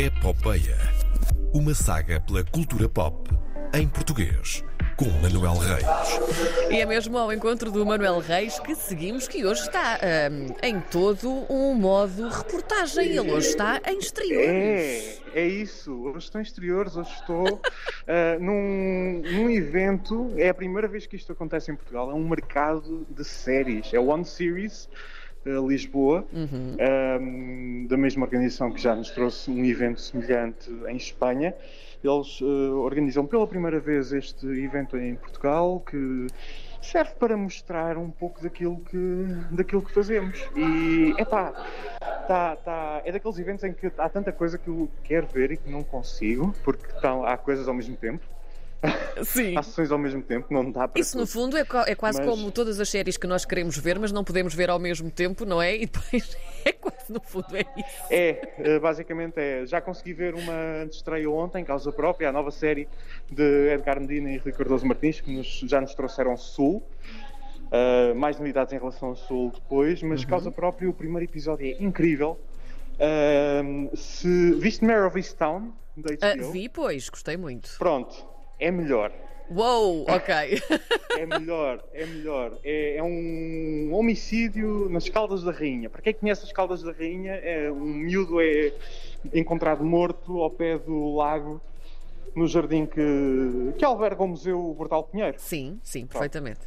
Epopeia. Uma saga pela cultura pop em português, com Manuel Reis. E é mesmo ao encontro do Manuel Reis que seguimos, que hoje está hum, em todo um modo reportagem. Ele hoje está em exteriores. É, é isso. Hoje estou em exteriores, hoje estou ah, num, num evento. É a primeira vez que isto acontece em Portugal. É um mercado de séries. É o One Series. Lisboa, ahm, da mesma organização que já nos trouxe um evento semelhante em Espanha. Eles eh, organizam pela primeira vez este evento em Portugal que serve para mostrar um pouco daquilo que, daquilo que fazemos. E epá, tá, tá, é daqueles eventos em que há tanta coisa que eu quero ver e que não consigo, porque estão, há coisas ao mesmo tempo, Sim. há sessões ao mesmo tempo, não dá para. Isso, no tudo. fundo, é, é quase Mas- como todas as séries que nós queremos ver, mas não podemos ver ao mesmo tempo, não é? E depois é quase, no fundo, é isso. É, eh, basicamente é. Já consegui ver uma estreia ontem, Causa Própria, a nova série de Edgar Medina e Rui Cardoso Martins, que nos- já nos trouxeram Sul. Uh, mais novidades em relação ao Sul depois, mas Causa Própria, o primeiro episódio é incrível. Uh, se viste Mare of Easttown, da Ah, HBO? vi, pois, gostei muito. Pronto, é melhor. Uou, ok. É melhor, é melhor. É, é um homicídio nas Caldas da Rainha. Para quem conhece as Caldas da Rainha, é, um miúdo é encontrado morto ao pé do lago, no jardim que, que alberga o Museu Bordal Pinheiro. sim, sim, perfeitamente.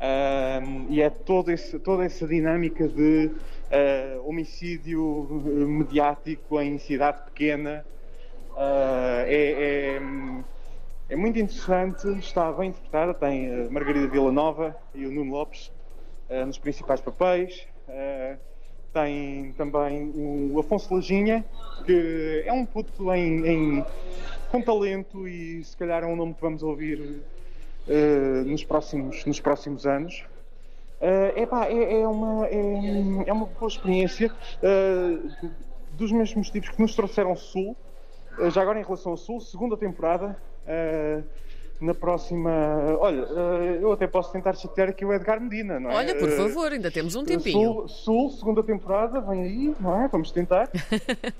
Ahm, e é todo esse- toda essa dinâmica de ah, homicídio eh, mediático em cidade pequena. Ah, é, é- é muito interessante, está bem interpretada. Tem a Margarida Villanova e o Nuno Lopes ah, nos principais papéis. Ah, tem também o Afonso Lajinha, que é um puto em, em- com talento e se calhar é um nome que vamos ouvir eh, nos, próximos, nos próximos anos. Eh, epá, é, é, uma, é, é uma boa experiência eh, dos mesmos tipos que nos trouxeram Sul. Eh, já agora em relação ao Sul, segunda temporada. Eh, na próxima. Olha, eh, eu até posso tentar chatear aqui o Edgar Medina, não é? Olha, por Eh, favor, ainda temos um tempinho. Sul, Sul, segunda temporada, vem aí, não é? Vamos tentar.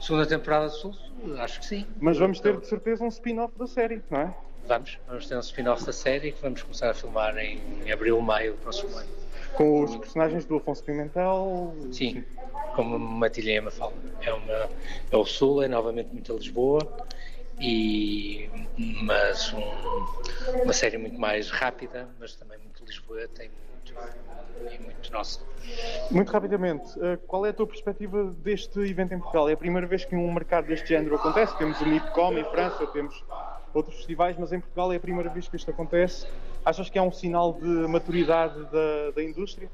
Segunda temporada de Sul, acho que sim. Mas vamos ter de certeza um spin-off da série, não é? Vamos, vamos ter um spin-off da série que vamos começar a filmar em abril, maio do próximo ano. Com os personagens do Afonso Pimentel. Sim, como Matilha e Mafalda. É, uma, é o Sul, é novamente muito a Lisboa, e, mas um- uma série muito mais rápida, mas também muito Lisboeta e muito, muito nossa. Muito rapidamente, eh, qual é a tua perspectiva deste evento em Portugal? É a primeira vez que um mercado deste género acontece. Temos o MIPCOM em França, temos outros festivais, mas em Portugal é a primeira vez que isto acontece. Achas que é um sinal de maturidade da, da indústria?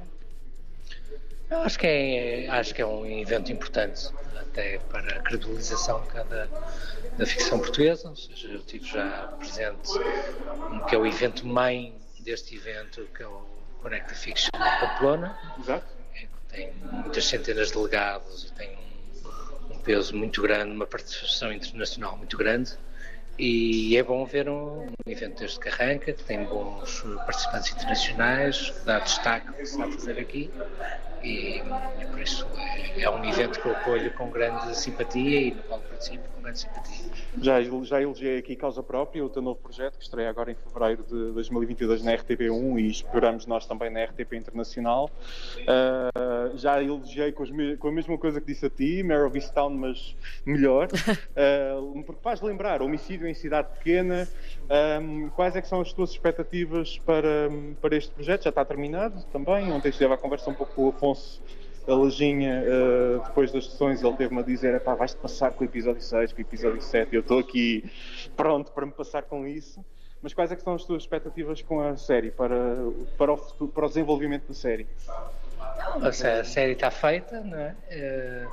Eu acho que é, acho que é um evento importante até para a credibilização cá da, ficção portuguesa, ou seja, eu tive já presente um que é o evento mãe deste evento, que é o Connected Fiction de Pamplona, Exato. é tem muitas centenas de delegados e tem um, um peso muito grande, uma participação internacional muito grande. E é bom ver um, evento deste que arranca, que tem bons participantes internacionais, que dá destaque ao que se está a fazer aqui. E, e por isso é, é um evento que eu acolho com grande simpatia e no qual participo com grande simpatia. Já, já elogiei aqui Causa Própria, o teu novo projeto, que estreia agora em fevereiro de 2022 na RTP1 e esperamos nós também na RTP Internacional. Ah, já elogiei com, me- com a mesma coisa que disse a ti, Mare of Easttown, mas melhor, Ah, porque faz lembrar homicídio em cidade pequena. Ah, quais é que são as tuas expectativas para, para este projeto? Já está terminado também? Ontem esteve a conversa um pouco com o Afonso a Lajinha, eh, depois das sessões, ele teve-me a dizer: pá, vais-te passar com o episódio 6, com o episódio 7, e eu estou aqui pronto para me passar com isso. Mas quais é que são as tuas expectativas com a série, para, para, o, futuro- para o desenvolvimento da série? Sé- a série está feita, não é? Eh,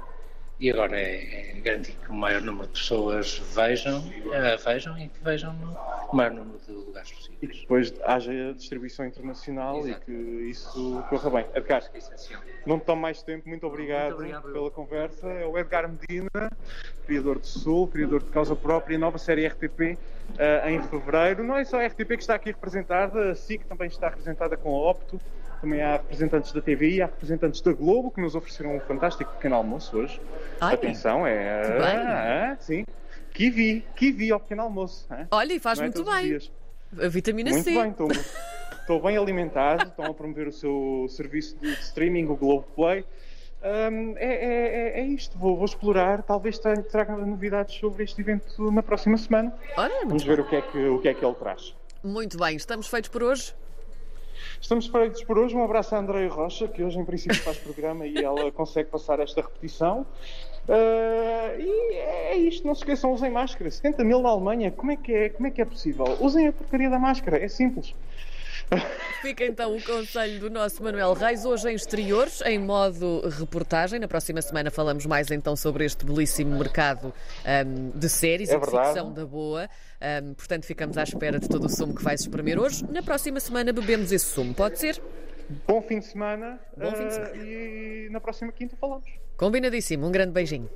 e agora é, é garantir que o maior número de pessoas vejam, eh, vejam e que vejam no maior número de lugares E que possíveis. depois haja distribuição internacional Exato. e que isso corra bem. Edgar, É não te tomo mais tempo, muito obrigado, Muito obrigado, pela conversa. É o Edgar Medina, criador de Sul, criador de Causa Própria, nova série RTP eh, em fevereiro. Não é só a RTP que está aqui representada, a SIC também está representada com a Opto. Também há representantes da TVI, há representantes da Globo que nos ofereceram um fantástico pequeno almoço hoje. Ai. Atenção, é. Que. Ah, ah, sim. Kiwi, kiwi ao pequeno almoço. ah. Olha, e faz é muito bem. A vitamina Muito C. bem, estou, estou bem alimentado, estão a promover o seu serviço de streaming, o Globoplay. Hum, é, é, é- é isto, vou, vou explorar, talvez tra- traga novidades sobre este evento na próxima semana. Ora, Vamos muito, ver o que é que, o que, é que ele traz. muito bem. Estamos feitos por hoje? Estamos feitos por hoje. Um abraço à Andreia Rocha, que hoje em princípio faz programa e ela consegue passar esta repetição. Ah, e é isto, não se esqueçam, usem máscara. 70 mil na Alemanha, como é, que é, como é que é possível? Usem a porcaria da máscara, é simples. Fica então o conselho do nosso Manuel Reis, hoje em exteriores, em modo reportagem. Na próxima semana falamos mais então sobre este belíssimo mercado ahm, de séries É verdade. ficção da boa. Ahm, portanto, ficamos à espera de todo o sumo que vais espremer hoje. Na próxima semana bebemos esse sumo, pode ser? Bom fim de semana. Bom fim de ah, semana. E na próxima quinta falamos. Combinadíssimo. Um grande beijinho.